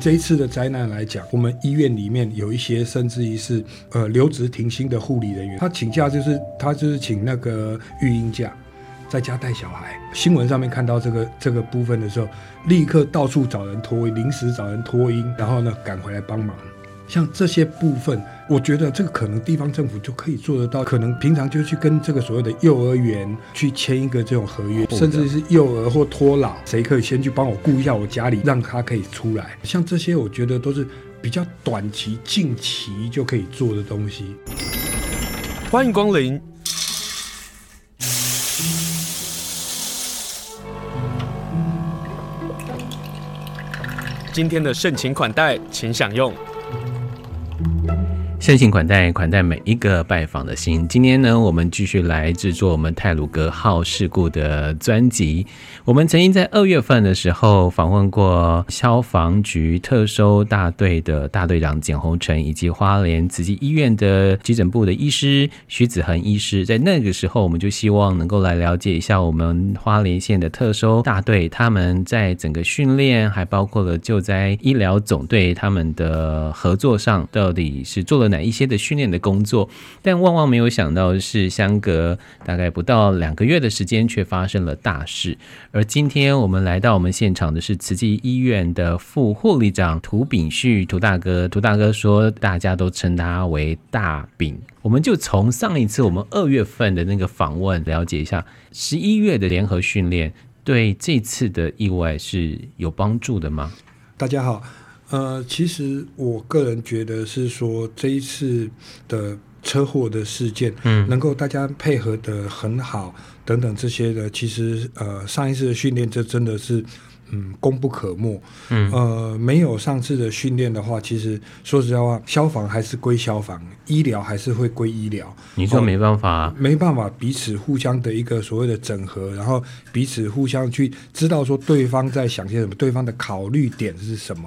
这一次的灾难来讲，我们医院里面有一些甚至于是呃留职停薪的护理人员，他请假就是他就是请那个育婴假，在家带小孩。新闻上面看到这个 这个部分的时候，立刻到处找人托，临时找人托婴，然后呢赶回来帮忙。像这些部分，我觉得这个可能地方政府就可以做得到。可能平常就去跟这个所谓的幼儿园去签一个这种合约，甚至是幼儿或托老，谁可以先去帮我顾一下我家里，让他可以出来。像这些，我觉得都是比较短期、近期就可以做的东西。欢迎光临。今天的盛情款待，请享用。盛情款待，款待每一个拜访的心。今天呢，我们继续来制作我们泰鲁格号事故的专辑。我们曾经在二月份的时候访问过消防局特搜大队的大队长简宏成，以及花莲慈济医院的急诊部的医师徐子恒医师。在那个时候，我们就希望能够来了解一下我们花莲县的特搜大队，他们在整个训练，还包括了救灾医疗总队他们的合作上，到底是做了哪一些的训练的工作，但万万没有想到的是，相隔大概不到两个月的时间，却发生了大事。而今天我们来到我们现场的是慈济医院的副护理长涂秉旭，涂大哥。涂大哥说，大家都称他为大饼。我们就从上一次我们二月份的那个访问了解一下，十一月的联合训练对这次的意外是有帮助的吗？大家好。呃，其实我个人觉得是说，这一次的车祸的事件，嗯，能够大家配合的很好，等等这些的，其实呃，上一次的训练这真的是嗯功不可没，嗯，呃，没有上次的训练的话，其实说实在话，消防还是归消防，医疗还是会归医疗。你说没办法啊？没办法彼此互相的一个所谓的整合，然后彼此互相去知道说对方在想些什么，对方的考虑点是什么。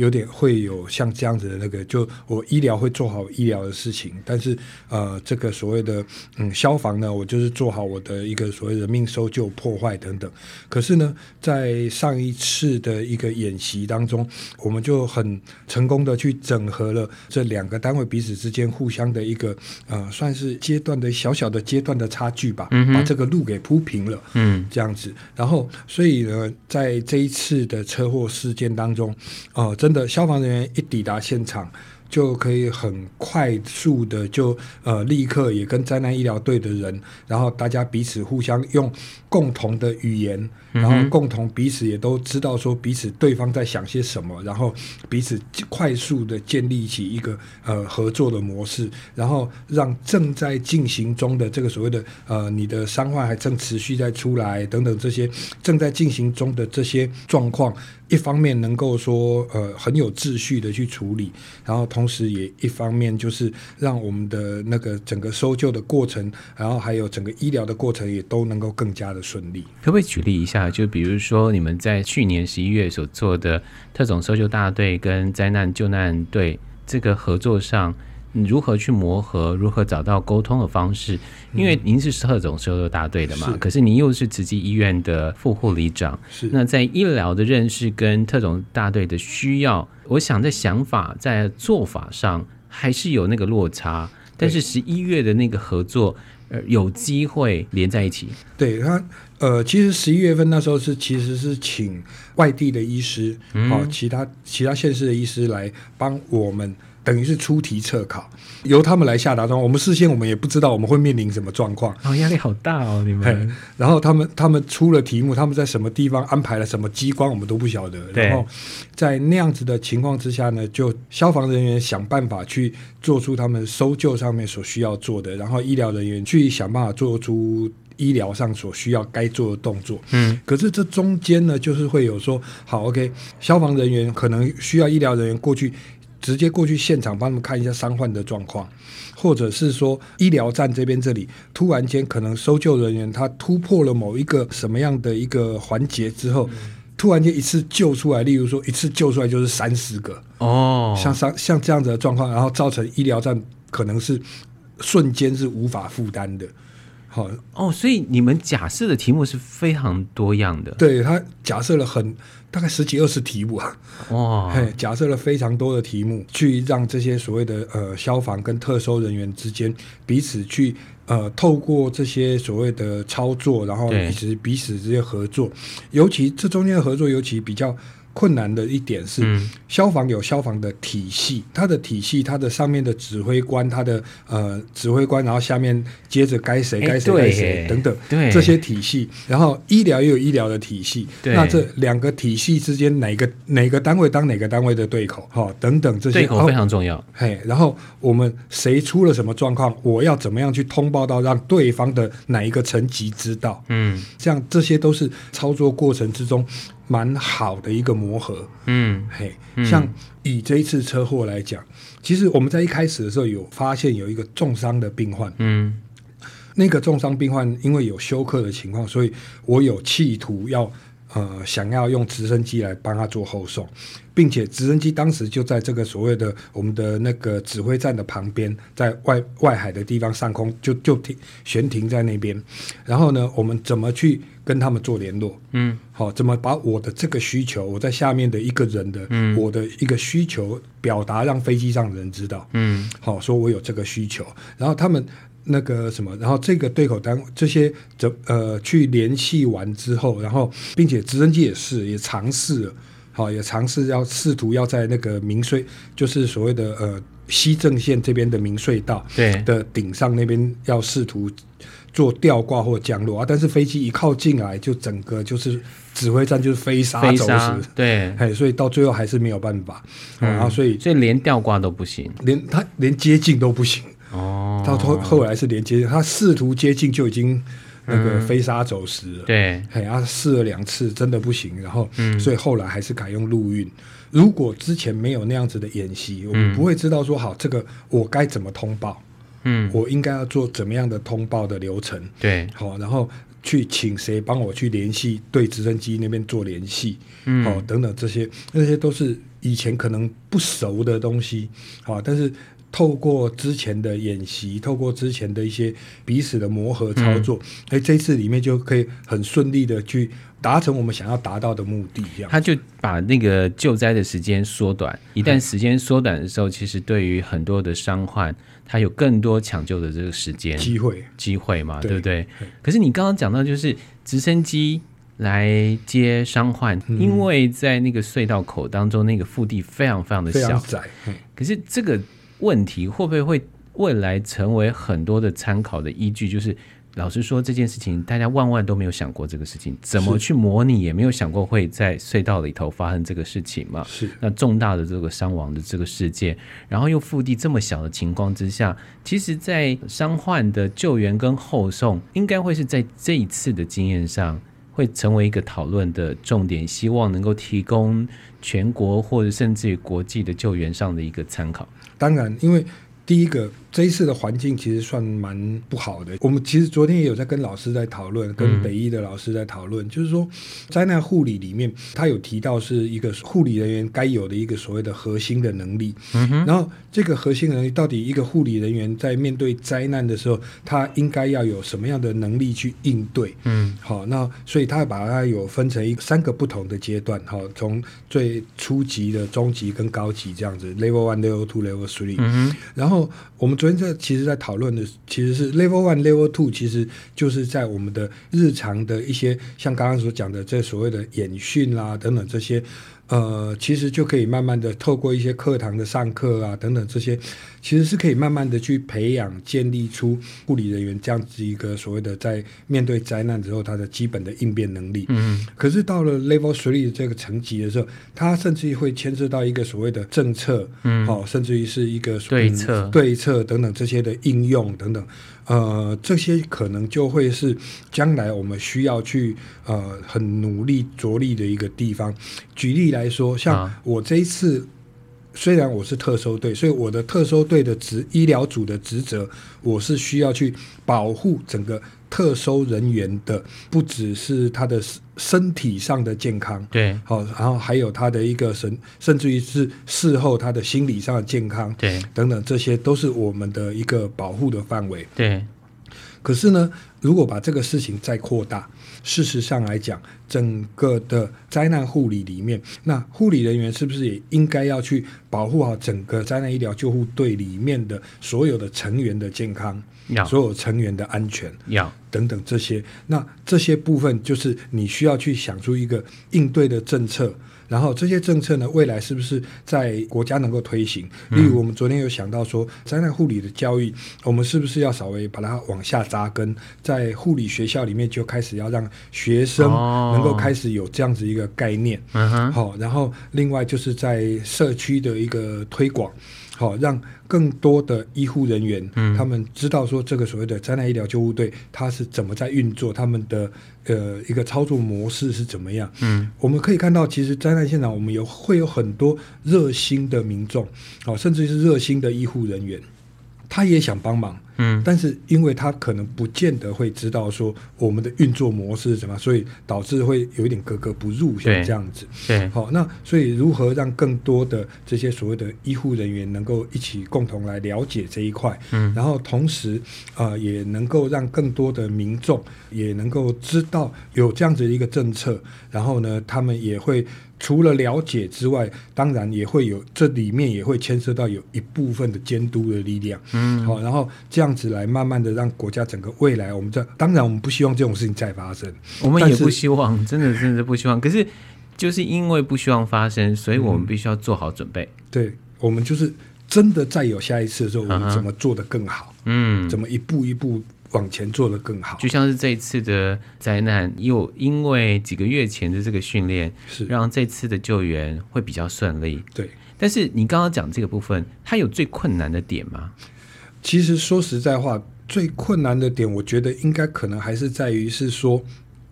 有点会有像这样子的那个，就我医疗会做好医疗的事情，但是呃，这个所谓的嗯消防呢，我就是做好我的一个所谓的人命搜救、破坏等等。可是呢，在上一次的一个演习当中，我们就很成功的去整合了这两个单位彼此之间互相的一个呃，算是阶段的小小的阶段的差距吧，嗯、把这个路给铺平了，嗯，这样子。然后，所以呢，在这一次的车祸事件当中，呃，真。的消防人员一抵达现场，就可以很快速的就呃立刻也跟灾难医疗队的人，然后大家彼此互相用共同的语言，然后共同彼此也都知道说彼此对方在想些什么，然后彼此快速的建立起一个呃合作的模式，然后让正在进行中的这个所谓的呃你的伤患还正持续在出来等等这些正在进行中的这些状况，一方面能够说呃很有秩序的去处理，然后同同时也一方面就是让我们的那个整个搜救的过程，然后还有整个医疗的过程也都能够更加的顺利。可不可以举例一下？就比如说你们在去年十一月所做的特种搜救大队跟灾难救难队这个合作上。如何去磨合？如何找到沟通的方式？因为您是特种搜救大队的嘛，嗯、可是您又是慈济医院的副护理长，是那在医疗的认识跟特种大队的需要，我想在想法在做法上还是有那个落差。但是十一月的那个合作，呃，有机会连在一起。对他，呃，其实十一月份那时候是其实是请外地的医师，嗯、哦，其他其他县市的医师来帮我们。等于是出题测考，由他们来下达状况。我们事先我们也不知道我们会面临什么状况，哦，压力好大哦，你们。然后他们他们出了题目，他们在什么地方安排了什么机关，我们都不晓得。然后在那样子的情况之下呢，就消防人员想办法去做出他们搜救上面所需要做的，然后医疗人员去想办法做出医疗上所需要该做的动作。嗯，可是这中间呢，就是会有说，好，OK，消防人员可能需要医疗人员过去。直接过去现场帮他们看一下伤患的状况，或者是说医疗站这边这里突然间可能搜救人员他突破了某一个什么样的一个环节之后，嗯、突然间一次救出来，例如说一次救出来就是三十个哦，像像像这样子的状况，然后造成医疗站可能是瞬间是无法负担的。好哦，所以你们假设的题目是非常多样的。对，他假设了很大概十几二十题目啊，哇，嘿，假设了非常多的题目，去让这些所谓的呃消防跟特搜人员之间彼此去呃透过这些所谓的操作，然后彼此彼此之间合作，尤其这中间的合作尤其比较。困难的一点是，嗯、消防有消防的体系，它的体系，它的上面的指挥官，它的呃指挥官，然后下面接着该谁该谁该谁等等，对这些体系，然后医疗也有医疗的体系，那这两个体系之间哪个哪个单位当哪个单位的对口，哈、哦，等等这些对口非常重要。嘿，然后我们谁出了什么状况，我要怎么样去通报到让对方的哪一个层级知道？嗯，这样这些都是操作过程之中。蛮好的一个磨合，嗯，嘿，像以这一次车祸来讲，其实我们在一开始的时候有发现有一个重伤的病患，嗯，那个重伤病患因为有休克的情况，所以我有企图要呃想要用直升机来帮他做后送，并且直升机当时就在这个所谓的我们的那个指挥站的旁边，在外外海的地方上空就就停悬停在那边，然后呢，我们怎么去跟他们做联络，嗯，好，怎么把我的这个需求，我在下面的一个人的，嗯，我的一个需求表达，让飞机上的人知道，嗯，好，说我有这个需求，然后他们那个什么，然后这个对口单这些怎呃去联系完之后，然后并且直升机也是也尝试了，好，也尝试要试图要在那个明隧，就是所谓的呃西正线这边的明隧道对。的顶上那边要试图。做吊挂或降落啊，但是飞机一靠近来，就整个就是指挥站就是飞沙走石，对，嘿，所以到最后还是没有办法，嗯、然后所以所以连吊挂都不行，连他连接近都不行。哦，到后后来是连接，他试图接近就已经那个飞沙走石了，嗯、对，嘿，他试了两次真的不行，然后、嗯、所以后来还是改用陆运。如果之前没有那样子的演习，我们不会知道说好这个我该怎么通报。嗯，我应该要做怎么样的通报的流程？对，好，然后去请谁帮我去联系，对直升机那边做联系，嗯，好，等等这些，那些都是以前可能不熟的东西，好，但是透过之前的演习，透过之前的一些彼此的磨合操作，哎、嗯，这次里面就可以很顺利的去达成我们想要达到的目的，这样。他就把那个救灾的时间缩短，一旦时间缩短的时候，嗯、其实对于很多的伤患。他有更多抢救的这个时间机会机会嘛，对，对不对？可是你刚刚讲到，就是直升机来接伤患，嗯，因为在那个隧道口当中，那个腹地非常非常的小，窄。可是这个问题会不会会未来成为很多的参考的依据？就是。老实说，这件事情大家万万都没有想过这个事情，怎么去模拟也没有想过会在隧道里头发生这个事情嘛？是那重大的这个伤亡的这个事件，然后又腹地这么小的情况之下，其实，在伤患的救援跟后送，应该会是在这一次的经验上会成为一个讨论的重点，希望能够提供全国或者甚至于国际的救援上的一个参考。当然，因为第一个。这一次的环境其实算蛮不好的。我们其实昨天也有在跟老师在讨论，跟北医的老师在讨论，嗯、就是说灾难护理里面，他有提到是一个护理人员该有的一个所谓的核心的能力。嗯哼。然后这个核心能力到底一个护理人员在面对灾难的时候，他应该要有什么样的能力去应对？嗯。好，那所以他把它有分成一三个不同的阶段，好，从最初级的、中级跟高级这样子，Level One、Level Two、Level Three。嗯哼。然后我们。昨天这其实，在讨论的其实是 level one、level two，其实就是在我们的日常的一些，像刚刚所讲的这所谓的演训啦等等这些。呃，其实就可以慢慢的透过一些课堂的上课啊等等这些，其实是可以慢慢的去培养建立出护理人员这样子一个所谓的在面对灾难之后他的基本的应变能力。嗯。可是到了 Level Three 这个层级的时候，他甚至于会牵涉到一个所谓的政策，嗯，好，甚至于是一个对策、对策等等这些的应用等等。呃，这些可能就会是将来我们需要去呃很努力着力的一个地方。举例来说，像我这一次，虽然我是特搜队，所以我的特搜队的职医疗组的职责，我是需要去保护整个特搜人员的，不只是他的身体上的健康，对，好，然后还有他的一个神，甚至于是事后他的心理上的健康，对，等等，这些都是我们的一个保护的范围，对。可是呢，如果把这个事情再扩大，事实上来讲，整个的灾难护理里面，那护理人员是不是也应该要去保护好整个灾难医疗救护队里面的所有的成员的健康，所有成员的安全，要等等这些，那这些部分就是你需要去想出一个应对的政策。然后这些政策呢，未来是不是在国家能够推行？例如我们昨天有想到说，灾难护理的教育，我们是不是要稍微把它往下扎根，在护理学校里面就开始要让学生能够开始有这样子一个概念。嗯哼。好，然后另外就是在社区的一个推广。好，让更多的医护人员，嗯，他们知道说这个所谓的灾难医疗救护队，它是怎么在运作，他们的呃一个操作模式是怎么样。嗯，我们可以看到，其实灾难现场我们有会有很多热心的民众，哦，甚至是热心的医护人员，他也想帮忙。嗯，但是因为他可能不见得会知道说我们的运作模式是什么，所以导致会有一点格格不入，像这样子。对，好，那所以如何让更多的这些所谓的医护人员能够一起共同来了解这一块，嗯，然后同时呃也能够让更多的民众也能够知道有这样子的一个政策，然后呢，他们也会。除了了解之外，当然也会有这里面也会牵涉到有一部分的监督的力量，嗯，好，然后这样子来慢慢的让国家整个未来，我们这当然我们不希望这种事情再发生，我们也不希望，真的真的不希望。可是就是因为不希望发生，所以我们必须要做好准备。嗯、对，我们就是真的再有下一次的时候，我们怎么做得更好？嗯，怎么一步一步。往前做得更好，就像是这一次的灾难，又因为几个月前的这个训练，是让这次的救援会比较顺利。对，但是你刚刚讲这个部分，它有最困难的点吗？其实说实在话，最困难的点，我觉得应该可能还是在于是说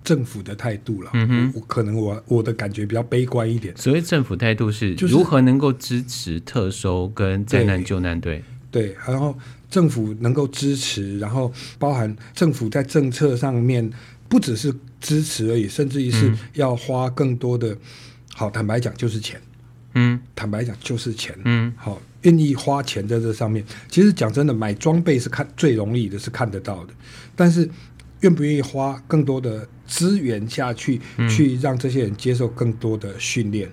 政府的态度了。嗯哼，我可能我我的感觉比较悲观一点。所谓政府态度是如何能够支持特收跟灾难救难队？对，然后。政府能够支持，然后包含政府在政策上面不只是支持而已，甚至于是要花更多的。嗯、好，坦白讲就是钱。嗯，坦白讲就是钱。嗯，好，愿意花钱在这上面。其实讲真的，买装备是看最容易的，是看得到的。但是愿不愿意花更多的资源下去，嗯、去让这些人接受更多的训练？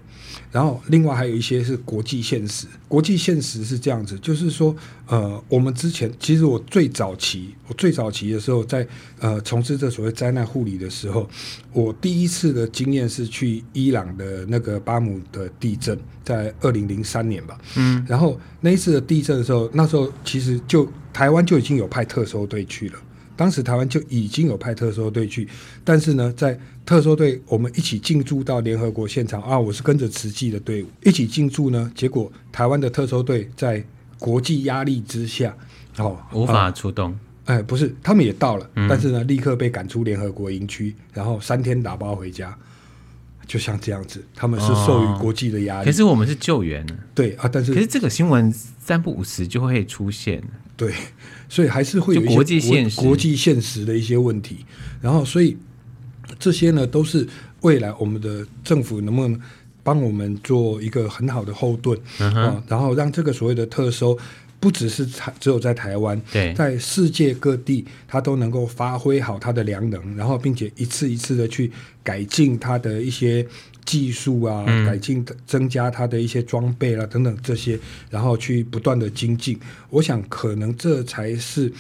然后，另外还有一些是国际现实。国际现实是这样子，就是说，呃，我们之前其实我最早期，我最早期的时候在，在呃从事这所谓灾难护理的时候，我第一次的经验是去伊朗的那个巴姆的地震，在二零零三年吧。嗯。然后那一次的地震的时候，那时候其实就台湾就已经有派特搜队去了。当时台湾就已经有派特搜队去，但是呢，在特搜队我们一起进驻到联合国现场啊，我是跟着慈济的队伍一起进驻呢，结果台湾的特搜队在国际压力之下，哦，无法出动。哎、呃，不是，他们也到了，嗯、但是呢，立刻被赶出联合国营区，然后三天打包回家，就像这样子，他们是受于国际的压力。哦、可是我们是救援，对啊，但是可是这个新闻三不五时就会出现，对。所以还是会有一些国际现实、国际现实的一些问题，然后所以这些呢都是未来我们的政府能不能帮我们做一个很好的后盾啊，然后让这个所谓的特搜不只是只有在台湾，在世界各地它都能够发挥好它的良能，然后并且一次一次的去改进它的一些。技术啊，改进、增加它的一些装备啊等等这些，然后去不断的精进。我想，可能这才是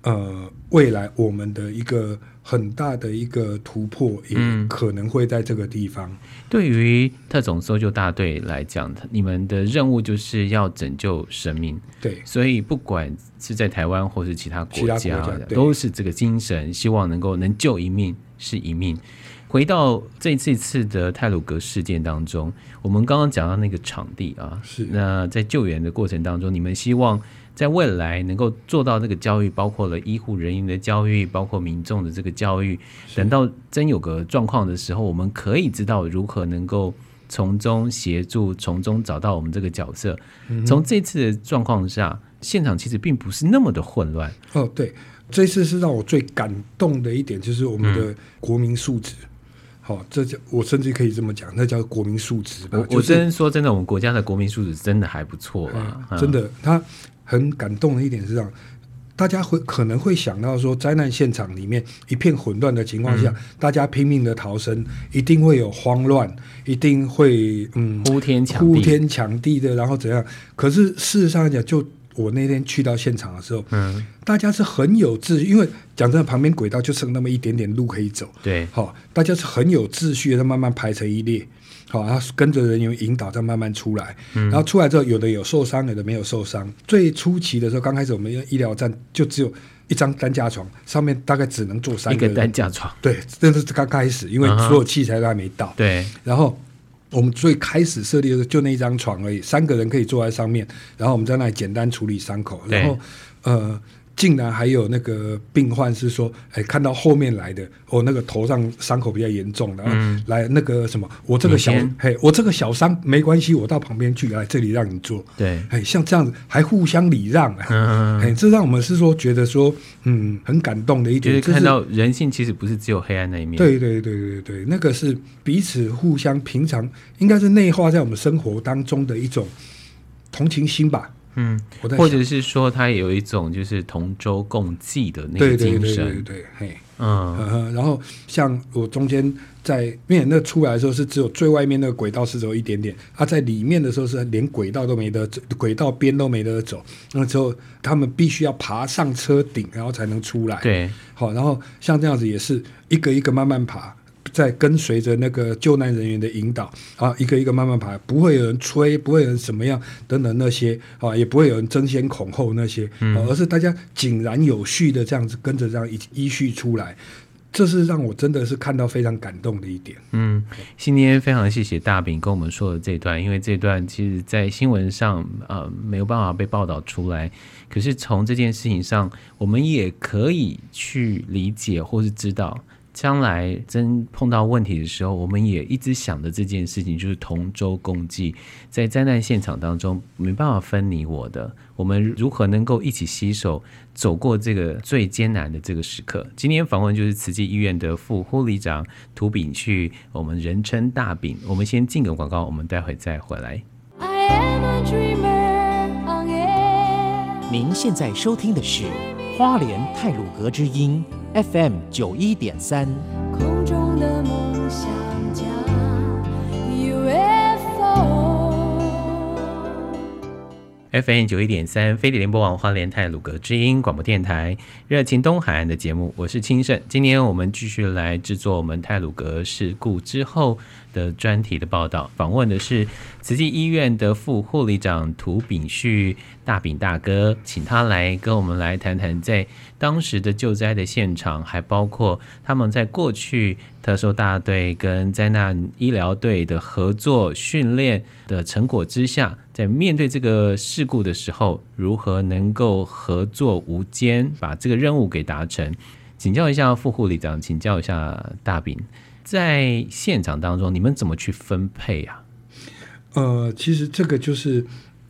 呃未来我们的一个很大的一个突破，也可能会在这个地方。嗯、对于特种搜救大队来讲，你们的任务就是要拯救生命。对，所以不管是在台湾或是其他国家，国家都是这个精神，希望能够能救一命是一命。回到这次次的泰鲁格事件当中，我们刚刚讲到那个场地啊，是那在救援的过程当中，你们希望在未来能够做到这个教育，包括了医护人员的教育，包括民众的这个教育。等到真有个状况的时候，我们可以知道如何能够从中协助，从中找到我们这个角色。嗯、从这次的状况下，现场其实并不是那么的混乱。哦，对，这次是让我最感动的一点，就是我们的国民素质。嗯哦，这叫我甚至可以这么讲，那叫国民素质。我我真说真的，我们国家的国民素质真的还不错啊！真的，他很感动的一点是这样，大家会可能会想到说，灾难现场里面一片混乱的情况下，嗯、大家拼命的逃生，一定会有慌乱，一定会嗯呼天抢呼天抢地的，然后怎样？可是事实上来讲，就我那天去到现场的时候，嗯，大家是很有秩序，因为讲真的，旁边轨道就剩那么一点点路可以走，对，好、哦，大家是很有秩序的，慢慢排成一列。好，然后跟着人员引导，再慢慢出来。嗯、然后出来之后，有的有受伤，有的没有受伤。最初期的时候，刚开始我们医疗站就只有一张担架床，上面大概只能坐三个人。一个担架床。对，这是刚开始，因为所有器材都还没到。对、嗯。然后我们最开始设立的就那一张床而已，三个人可以坐在上面。然后我们在那里简单处理伤口。然后，呃。竟然还有那个病患是说，哎，看到后面来的，我、哦、那个头上伤口比较严重的，嗯、来那个什么，我这个小，嘿，我这个小伤没关系，我到旁边去，来这里让你做。对，哎，像这样子还互相礼让，嗯，哎，这让我们是说觉得说，嗯，很感动的一点，就是看到人性其实不是只有黑暗那一面。对对对对对，那个是彼此互相平常应该是内化在我们生活当中的一种同情心吧。嗯，或者是说他有一种就是同舟共济的那个精神，对对对对对，嘿，嗯。然后像我中间在，因为那出来的时候是只有最外面那个轨道是走一点点，啊，在里面的时候是连轨道都没得走，轨道边都没得走，那之后他们必须要爬上车顶，然后才能出来，对，好，然后像这样子也是一个一个慢慢爬。在跟随着那个救难人员的引导啊，一个一个慢慢爬，不会有人催，不会有人什么样等等那些啊，也不会有人争先恐后那些，嗯，而是大家井然有序的这样子跟着这样依依序出来，这是让我真的是看到非常感动的一点。嗯，今天非常谢谢大饼跟我们说的这段，因为这段其实在新闻上呃没有办法被报道出来，可是从这件事情上，我们也可以去理解或是知道。将来真碰到问题的时候，我们也一直想的这件事情就是同舟共济。在灾难现场当中，没办法分你我的，我们如何能够一起携手走过这个最艰难的这个时刻？今天访问就是慈济医院的副护理长涂秉旭，我们人称大饼。我们先进个广告，我们待会再回来。您现在收听的是花莲太鲁阁之音。FM 九一点三。FM 九一点三，飞碟联播网花莲泰鲁阁之音广播电台，热情东海岸的节目，我是清盛。今天我们继续来制作我们泰鲁阁事故之后的专题的报道，访问的是慈济医院的副护理长涂秉旭大饼大哥，请他来跟我们来谈谈在当时的救灾的现场，还包括他们在过去特搜大队跟灾难医疗队的合作训练的成果之下，在面对这个事故的时候，如何能够合作无间，把这个任务给达成？请教一下副护理长，请教一下大饼。在现场当中，你们怎么去分配啊？呃，其实这个就是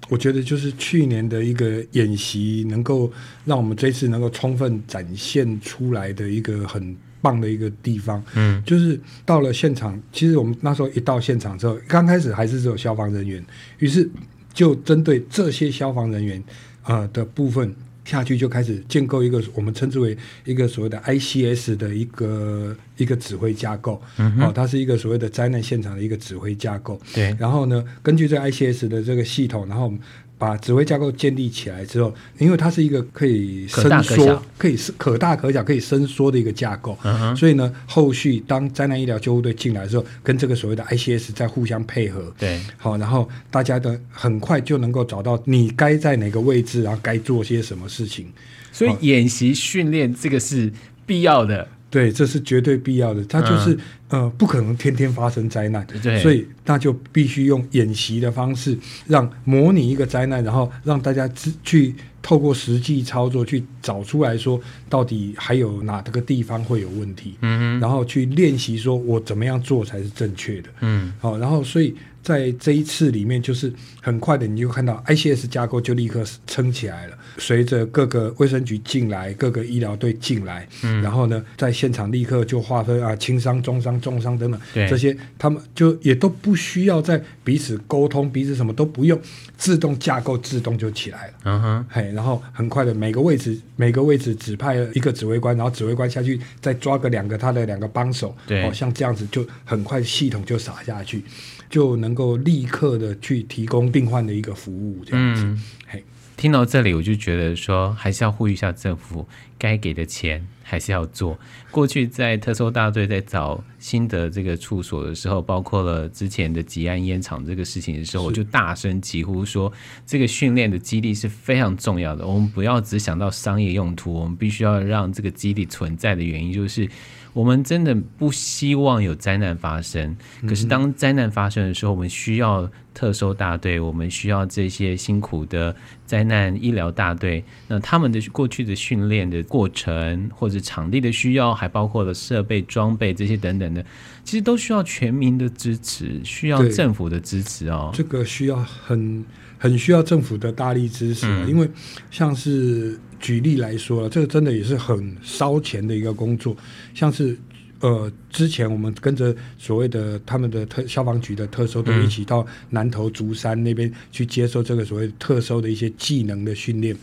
我觉得就是去年的一个演习，能够让我们这次能够充分展现出来的一个很棒的一个地方。嗯，就是到了现场，其实我们那时候一到现场之后，刚开始还是只有消防人员，于是就针对这些消防人员呃的部分。下去就开始建构一个我们称之为一个所谓的 ICS 的一个一个指挥架构，嗯，哦，它是一个所谓的灾难现场的一个指挥架构。对，然后呢，根据这 ICS 的这个系统，然后。把指挥架构建立起来之后，因为它是一个可以伸缩、可以是可大可小、可以伸缩的一个架构，嗯，所以呢，后续当灾难医疗救护队进来的时候，跟这个所谓的 ICS 在互相配合，对，好，然后大家的很快就能够找到你该在哪个位置，然后该做些什么事情。所以演习训练这个是必要的。对，这是绝对必要的。它就是、嗯、呃，不可能天天发生灾难，所以那就必须用演习的方式，让模拟一个灾难，然后让大家去透过实际操作去找出来说，到底还有哪个地方会有问题，嗯，然后去练习说我怎么样做才是正确的，嗯，好，然后所以。在这一次里面，就是很快的，你就看到 ICS 架构就立刻撑起来了。随着各个卫生局进来，各个医疗队进来，嗯，然后呢，在现场立刻就划分啊，轻伤、中伤、重伤等等，这些他们就也都不需要在彼此沟通，彼此什么都不用，自动架构自动就起来了。嗯哼，嘿，嘿，然后很快的每个位置每个位置指派了一个指挥官，然后指挥官下去再抓个两个他的两个帮手，对，哦，像这样子就很快系统就撒下去，就能够立刻的去提供病患的一个服务，这样子，嗯、嘿。听到这里，我就觉得说，还是要呼吁一下政府，该给的钱还是要做。过去在特搜大队在找新的这个处所的时候，包括了之前的吉安烟厂这个事情的时候，我就大声疾呼说，这个训练的基地是非常重要的。我们不要只想到商业用途，我们必须要让这个基地存在的原因就是。我们真的不希望有灾难发生，可是当灾难发生的时候，我们需要特搜大队，我们需要这些辛苦的灾难医疗大队。那他们的过去的训练的过程，或者场地的需要，还包括了设备装备这些等等的，其实都需要全民的支持，需要政府的支持哦。这个需要很很需要政府的大力支持，嗯，因为像是。举例来说，这个真的也是很烧钱的一个工作。像是呃，之前我们跟着所谓的他们的特消防局的特搜队一起到南投竹山那边去接受这个所谓特搜的一些技能的训练。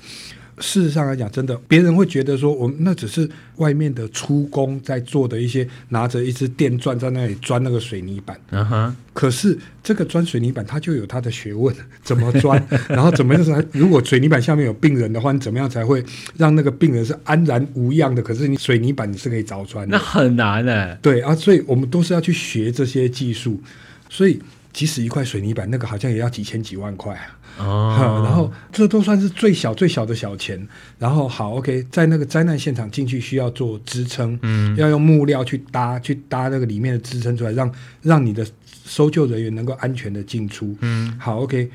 事实上来讲，真的，别人会觉得说，我们那只是外面的出工在做的一些，拿着一支电钻在那里钻那个水泥板。嗯哼。可是这个钻水泥板，它就有它的学问，怎么钻，然后怎么样才？如果水泥板下面有病人的话，你怎么样才会让那个病人是安然无恙的？可是你水泥板你是可以凿穿的，那很难的。对啊，所以我们都是要去学这些技术，所以。即使一块水泥板，那个好像也要几千几万块啊！哦，然后这都算是最小最小的小钱。然后好，OK，在那个灾难现场进去需要做支撑，嗯，要用木料去搭，去搭那个里面的支撑出来，让让你的搜救人员能够安全的进出。嗯，好，OK，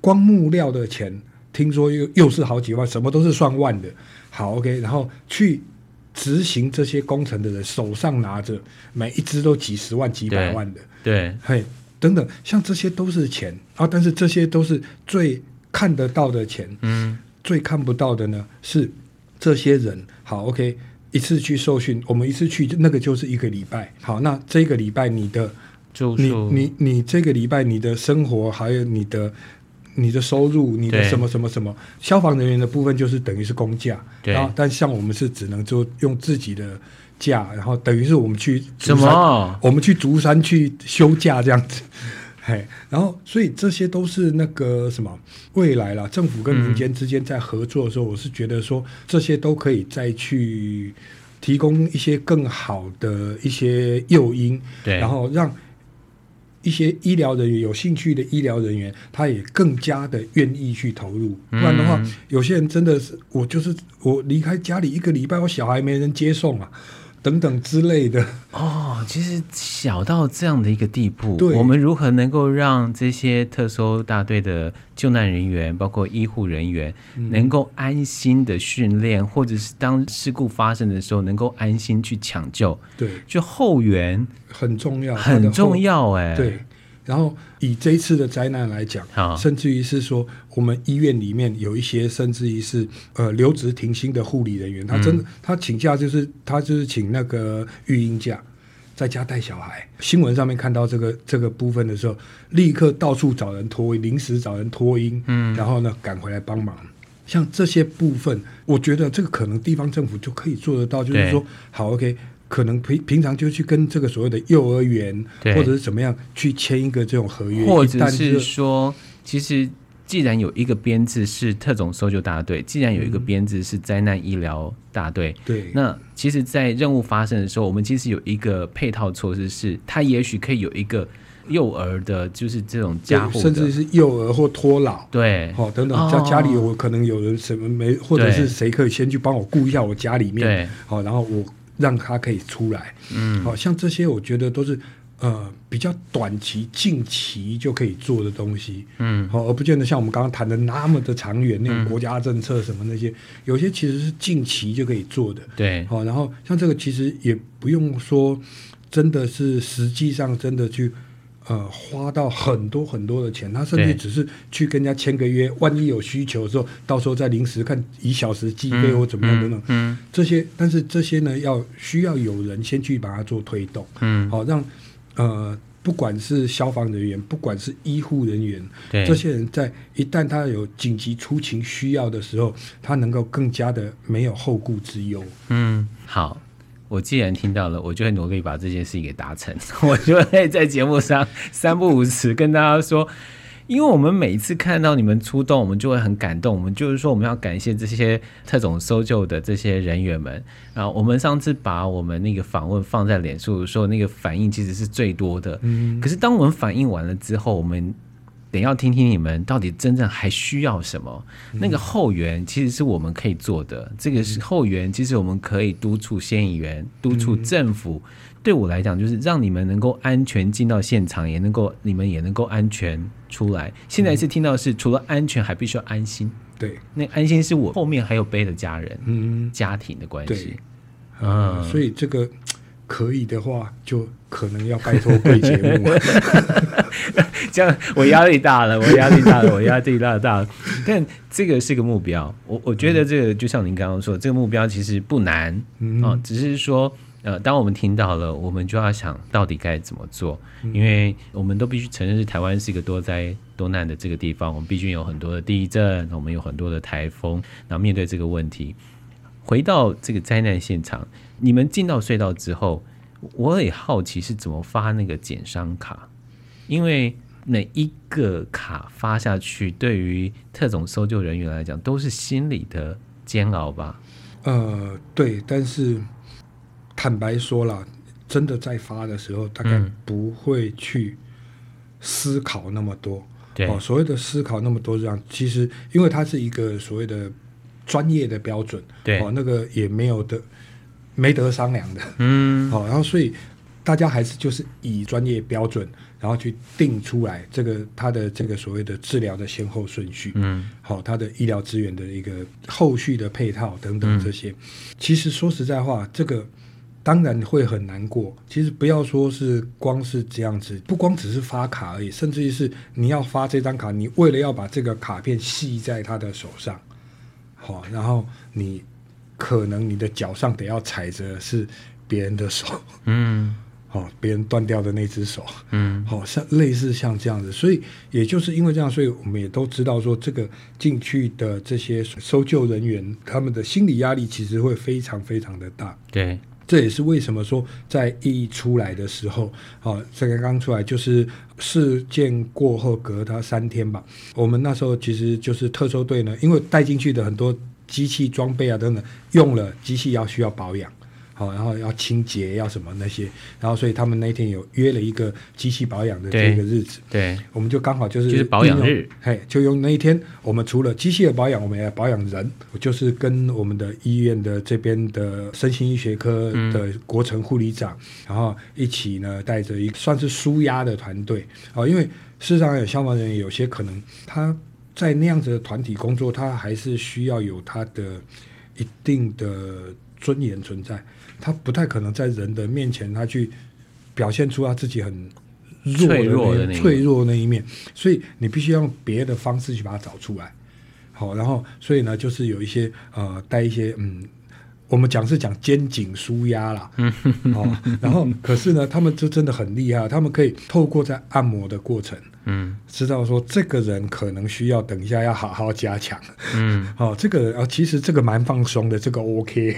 光木料的钱，听说又又是好几万，什么都是算万的。好，OK，然后去执行这些工程的人手上拿着每一支都几十万、几百万的，对，嘿。等等，像这些都是钱啊，但是这些都是最看得到的钱。嗯，最看不到的呢是这些人。好，OK，一次去受训，我们一次去那个就是一个礼拜。好，那这个礼拜你的就你你你这个礼拜你的生活还有你的你的收入，你的什么什么什么，消防人员的部分就是等于是工价。对，然后但像我们是只能就用自己的。假，然后等于是我们去什么？我们去竹山去休假这样子，嘿，然后所以这些都是那个什么未来啦，政府跟民间之间在合作的时候，嗯、我是觉得说这些都可以再去提供一些更好的一些诱因，对，然后让一些医疗人员有兴趣的医疗人员，他也更加的愿意去投入。不然的话，嗯、有些人真的是我就是我离开家里一个礼拜，我小孩没人接送啊。等等之类的。哦，其实小到这样的一个地步，我们如何能够让这些特搜大队的救难人员，包括医护人员，嗯、能够安心的训练，或者是当事故发生的时候，能够安心去抢救？对，就后援很重要，很重要哎，对。然后以这一次的灾难来讲，甚至于是说，我们医院里面有一些，甚至于是呃留职停薪的护理人员，他真的、嗯、他请假就是他就是请那个育婴假，在家带小孩。新闻上面看到这个这个部分的时候，立刻到处找人托婴，临时找人托婴，嗯，然后呢赶回来帮忙。像这些部分，我觉得这个可能地方政府就可以做得到，就是说好 OK。可能平平常就去跟这个所谓的幼儿园，或者是怎么样去签一个这种合约，或者是说，其实既然有一个编制是特种搜救大队，既然有一个编制是灾难医疗大队，对、嗯，那其实，在任务发生的时候，我们其实有一个配套措施，是它也许可以有一个幼儿的，就是这种家护，甚至是幼儿或托老，对，好、哦、等等，家家里我可能有人什么没，或者是谁可以先去帮我顾一下我家里面，对，好、哦，然后我。让他可以出来，嗯，好像这些我觉得都是呃比较短期、近期就可以做的东西，嗯，好，而不见得像我们刚刚谈的那么的长远，那种国家政策什么那些，嗯，有些其实是近期就可以做的，对，好，然后像这个其实也不用说，真的是实际上真的去。呃，花到很多很多的钱，他甚至只是去跟人家签个约，万一有需求的时候，到时候再临时看以小时计费或怎么样等等，嗯，嗯，这些，但是这些呢，要需要有人先去把它做推动，嗯，好让呃不管是消防人员，不管是医护人员，对。这些人在一旦他有紧急出勤需要的时候，他能够更加的没有后顾之忧。嗯，好，我既然听到了，我就会努力把这件事情给达成。我就会在节目上三不五时跟大家说。因为我们每一次看到你们出动，我们就会很感动。我们就是说，我们要感谢这些特种搜救的这些人员们。然后我们上次把我们那个访问放在脸书的时候，那个反应其实是最多的。嗯。可是当我们反应完了之后，我们得要听听你们到底真正还需要什么。那个后援其实是我们可以做的。这个是后援，其实我们可以督促县议员，督促政府。对我来讲，就是让你们能够安全进到现场，也能够你们也能够安全出来。现在是听到是除了安全，还必须要安心。对，那安心是我后面还有背的家人，嗯，家庭的关系。对，嗯，所以这个可以的话，就可能要拜托贵节目。这样我压力大了，我压力大了，我压力大大了。但这个是个目标，我我觉得这个就像您刚刚说，这个目标其实不难啊，嗯，只是说。呃，当我们听到了，我们就要想到底该怎么做，因为我们都必须承认，是台湾是一个多灾多难的这个地方。我们毕竟有很多的地震，我们有很多的台风。然后面对这个问题，回到这个灾难现场，你们进到隧道之后，我也好奇是怎么发那个减伤卡，因为每一个卡发下去，对于特种搜救人员来讲，都是心理的煎熬吧？呃，对，但是。坦白说了，真的在发的时候，大概不会去思考那么多。哦，所谓的思考那么多，这样其实因为它是一个所谓的专业的标准，对，哦，那个也没有的，没得商量的。嗯，好、哦，然后所以大家还是就是以专业标准，然后去定出来这个他的这个所谓的治疗的先后顺序。嗯，好、哦，它的医疗资源的一个后续的配套等等这些，嗯、其实说实在话，这个。当然会很难过。其实不要说是光是这样子，不光只是发卡而已，甚至于是你要发这张卡，你为了要把这个卡片系在他的手上，好，然后你可能你的脚上得要踩着是别人的手，嗯，好，别人断掉的那只手，嗯，好像类似像这样子。所以也就是因为这样，所以我们也都知道说，这个进去的这些搜救人员，他们的心理压力其实会非常非常的大，对。这也是为什么说在一出来的时候，啊，这个刚出来就是事件过后隔他三天吧，我们那时候其实就是特搜队呢，因为带进去的很多机器装备啊等等，用了机器要需要保养。好，然后要清洁，要什么那些，然后所以他们那天有约了一个机器保养的这个日子，对，我们就刚好就是就是保养日，嘿，就用那一天，我们除了机器的保养，我们也要保养人，我就是跟我们的医院的这边的身心医学科的国成护理长，嗯、然后一起呢带着一个算是舒压的团队，啊，因为事实上有消防人员有些可能他在那样子的团体工作，他还是需要有他的一定的尊严存在。他不太可能在人的面前，他去表现出他自己很弱的、脆弱的、脆弱那一面，所以你必须要用别的方式去把它找出来。好，然后所以呢，就是有一些呃，带一些嗯，我们讲是讲肩颈舒压啦，嗯，哦，然后可是呢，他们就真的很厉害，他们可以透过在按摩的过程，嗯，知道说这个人可能需要等一下要好好加强，嗯，哦，这个啊，其实这个蛮放松的，这个 OK。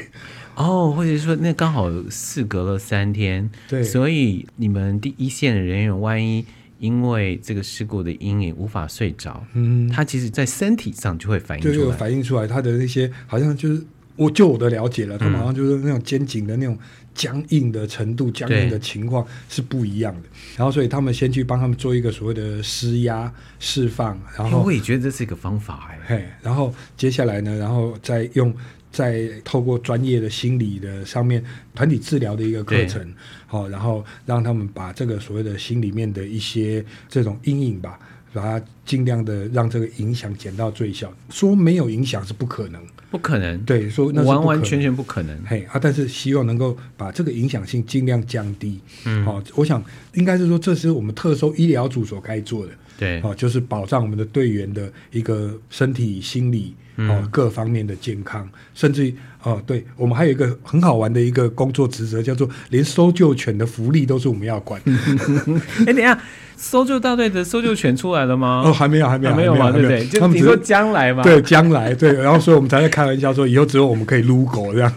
哦，或者说那刚好事隔了三天，对，所以你们第一线的人员万一因为这个事故的阴影无法睡着，嗯，他其实在身体上就会反映出来，就反映出来他的那些好像就是我就我的了解了，他们好像就是那种肩颈的那种僵硬的程度、僵硬的情况是不一样的。然后所以他们先去帮他们做一个所谓的施压释放，然后我也觉得这是一个方法哎，嘿，然后接下来呢，然后再用。再透过专业的心理的上面，团体治疗的一个课程，好，然后让他们把这个所谓的心里面的一些这种阴影吧，把它尽量的让这个影响减到最小。说没有影响是不可能，不可能。对，说那是完完全全不可能。嘿啊，但是希望能够把这个影响性尽量降低。嗯，好，我想应该是说，这是我们特搜医疗组所该做的。对，哦，就是保障我们的队员的一个身体、心理哦、嗯、各方面的健康，甚至于哦，对我们还有一个很好玩的一个工作职责，叫做连搜救犬的福利都是我们要管。哎，等一下，搜救大队的搜救犬出来了吗？哦，还没有，还没有，还没有嘛，对不对？就你说将来嘛，对，将来对，然后所以我们才在开玩笑说，以后只有我们可以撸狗这样。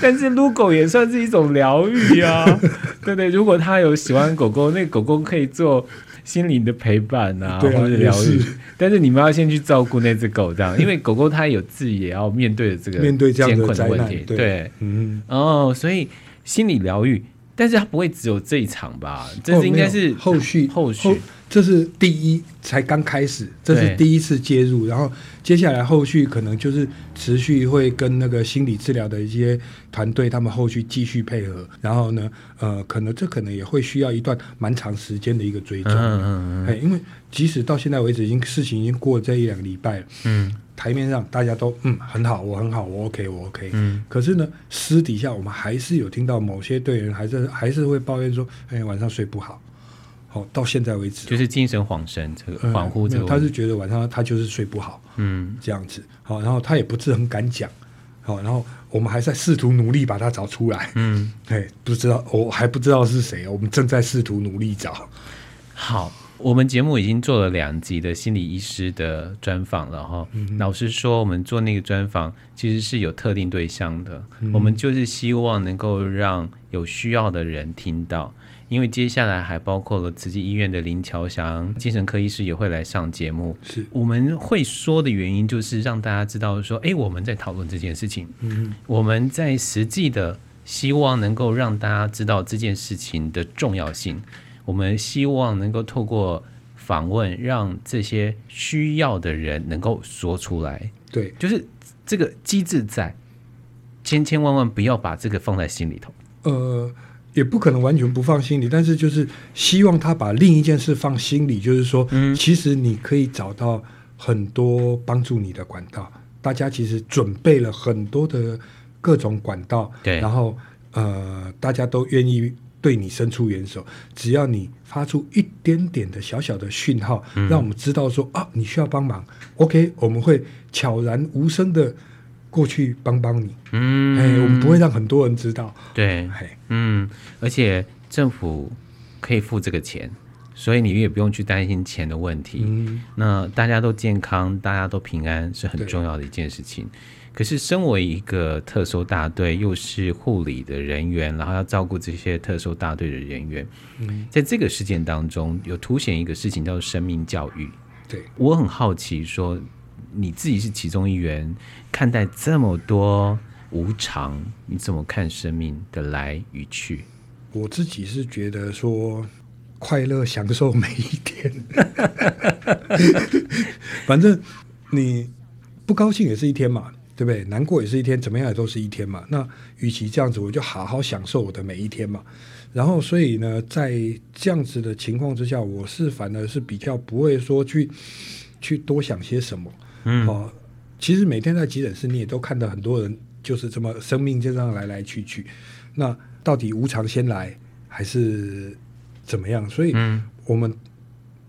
但是撸狗也算是一种疗愈啊，对不对？如果他有喜欢狗狗，那狗狗可以做心灵的陪伴啊，或者疗愈。但是你们要先去照顾那只狗，这样，因为狗狗它有自己也要面对的这个面对这样的问题，对，对嗯，哦，所以心理疗愈，但是它不会只有这一场吧？这是应该是后续，后续。这是第一，才刚开始，这是第一次介入，然后接下来后续可能就是持续会跟那个心理治疗的一些团队，他们后续继续配合，然后呢，呃，可能这可能也会需要一段蛮长时间的一个追踪，嗯嗯嗯，因为即使到现在为止，已经事情已经过了这一两个礼拜了，嗯，台面上大家都嗯很好，我很好，我 OK，我 OK，嗯，可是呢，私底下我们还是有听到某些队员还是还是会抱怨说，哎，晚上睡不好。哦，到现在为止，就是精神恍神，这个恍惚，这个、嗯、他是觉得晚上他就是睡不好，嗯，这样子。好，然后他也不是很敢讲，好，然后我们还在试图努力把他找出来，嗯，哎，不知道，我还不知道是谁，我们正在试图努力找。好，我们节目已经做了两集的心理医师的专访了哈。嗯、老实说，我们做那个专访其实是有特定对象的，嗯、我们就是希望能够让有需要的人听到。因为接下来还包括了慈济医院的林乔祥精神科医师也会来上节目。是我们会说的原因，就是让大家知道说，哎，我们在讨论这件事情。嗯，我们在实际的希望能够让大家知道这件事情的重要性。我们希望能够透过访问，让这些需要的人能够说出来。对，就是这个机制在，千千万万不要把这个放在心里头。呃。也不可能完全不放心里，但是就是希望他把另一件事放心里，就是说，嗯，其实你可以找到很多帮助你的管道。大家其实准备了很多的各种管道，对，然后呃，大家都愿意对你伸出援手，只要你发出一点点的小小的讯号，嗯，让我们知道说啊，你需要帮忙，OK，我们会悄然无声的。过去帮帮你，嗯，哎，我们不会让很多人知道，对，嗯，而且政府可以付这个钱，所以你也不用去担心钱的问题。嗯，那大家都健康，大家都平安是很重要的一件事情。可是，身为一个特搜大队，又是护理的人员，然后要照顾这些特搜大队的人员，嗯，在这个事件当中，有凸显一个事情叫做生命教育。对，我很好奇说。你自己是其中一员，看待这么多无常，你怎么看生命的来与去？我自己是觉得说，快乐享受每一天，反正你不高兴也是一天嘛，对不对？难过也是一天，怎么样也都是一天嘛。那与其这样子，我就好好享受我的每一天嘛。然后，所以呢，在这样子的情况之下，我是反而是比较不会说去去多想些什么。嗯，哦，其实每天在急诊室，你也都看到很多人就是这么生命就这样来来去去。那到底无常先来还是怎么样？所以，我们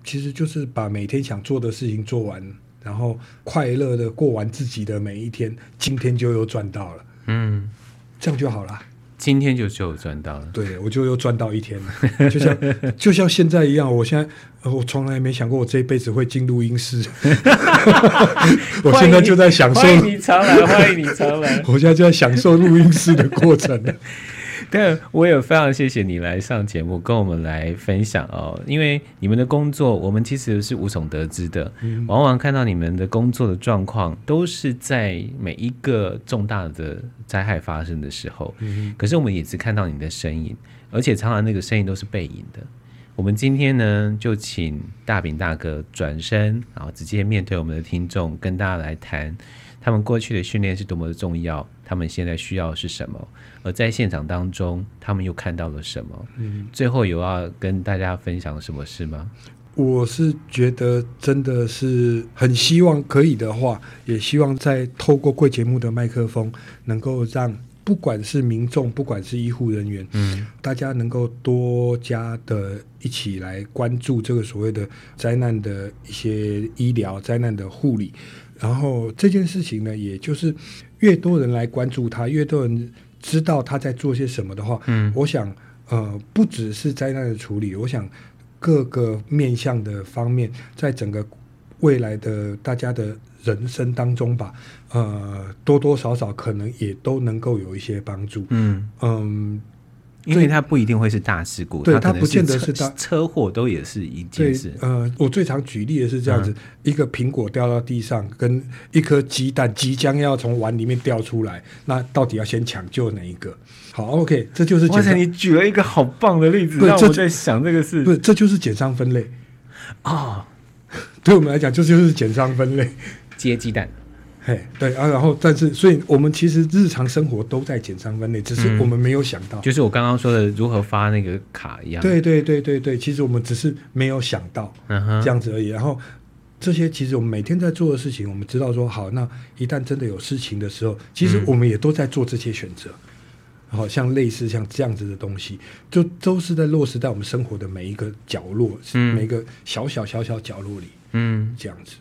其实就是把每天想做的事情做完，然后快乐的过完自己的每一天，今天就又赚到了。嗯，这样就好了。今天就就赚到了，对，我就又赚到一天了，就像就像现在一样，我现在我从来没想过我这一辈子会进录音室，我现在就在享受，欢迎你常来，欢迎你常来，我现在就在享受录音室的过程。但我也非常谢谢你来上节目，跟我们来分享哦。因为你们的工作，我们其实是无从得知的。嗯、往往看到你们的工作的状况，都是在每一个重大的灾害发生的时候。嗯、可是我们也只看到你的身影，而且常常那个身影都是背影的。我们今天呢，就请大饼大哥转身，然后直接面对我们的听众，跟大家来谈他们过去的训练是多么的重要，他们现在需要的是什么。而在现场当中，他们又看到了什么？嗯，最后有要跟大家分享什么事吗？我是觉得真的是很希望可以的话，也希望在透过贵节目的麦克风，能够让不管是民众，不管是医护人员，嗯，大家能够多加的一起来关注这个所谓的灾难的一些医疗、灾难的护理，然后这件事情呢，也就是越多人来关注他，越多人知道他在做些什么的话，嗯，我想，呃，不只是灾难的处理，我想各个面向的方面，在整个未来的大家的。人生当中吧，呃，多多少少可能也都能够有一些帮助。嗯嗯，因为它不一定会是大事故，对，它不见得是大车祸，都也是一件事。呃，我最常举例的是这样子：嗯、一个苹果掉到地上，跟一颗鸡蛋即将要从碗里面掉出来，那到底要先抢救哪一个？好，OK，这就是。哇塞，你举了一个好棒的例子，让我在想这个事。不是，这就是减伤分类啊、哦。对我们来讲，这就是减伤分类。接鸡蛋，嘿，对啊，然后但是，所以我们其实日常生活都在减三分类，只是我们没有想到，嗯、就是我刚刚说的如何发那个卡一样。对对对对对，其实我们只是没有想到这样子而已。然后这些其实我们每天在做的事情，我们知道说好，那一旦真的有事情的时候，其实我们也都在做这些选择。然后像类似像这样子的东西，就都是在落实在我们生活的每一个角落，嗯、每个小小小小角落里，嗯，这样子。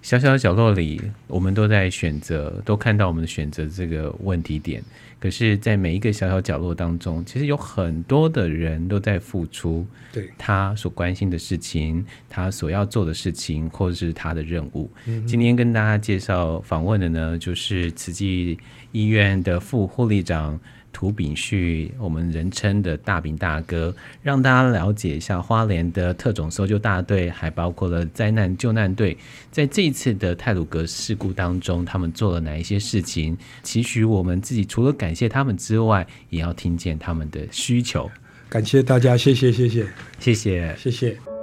小小的角落里，我们都在选择，都看到我们的选择这个问题点。可是，在每一个小小角落当中，其实有很多的人都在付出，对他所关心的事情，他所要做的事情，或者是他的任务。嗯、今天跟大家介绍访问的呢，就是慈济医院的副护理长。涂炳旭，我们人称的大炳大哥，让大家了解一下花莲的特种搜救大队，还包括了灾难救难队，在这一次的泰鲁格事故当中，他们做了哪一些事情？期许我们自己除了感谢他们之外，也要听见他们的需求。感谢大家，谢谢，谢谢，谢谢，谢谢。